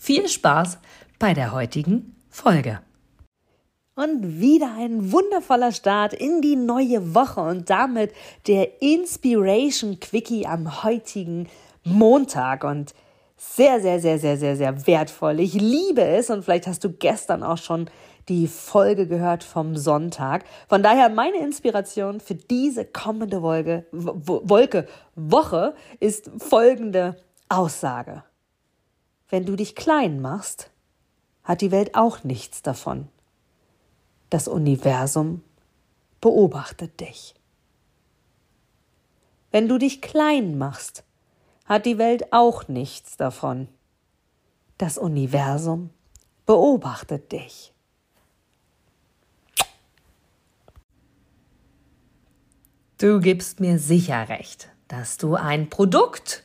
viel Spaß bei der heutigen Folge. Und wieder ein wundervoller Start in die neue Woche und damit der Inspiration Quickie am heutigen Montag und sehr, sehr, sehr, sehr, sehr, sehr wertvoll. Ich liebe es und vielleicht hast du gestern auch schon die Folge gehört vom Sonntag. Von daher meine Inspiration für diese kommende Wolke, Wolke, Woche ist folgende Aussage. Wenn du dich klein machst, hat die Welt auch nichts davon. Das Universum beobachtet dich. Wenn du dich klein machst, hat die Welt auch nichts davon. Das Universum beobachtet dich. Du gibst mir sicher recht, dass du ein Produkt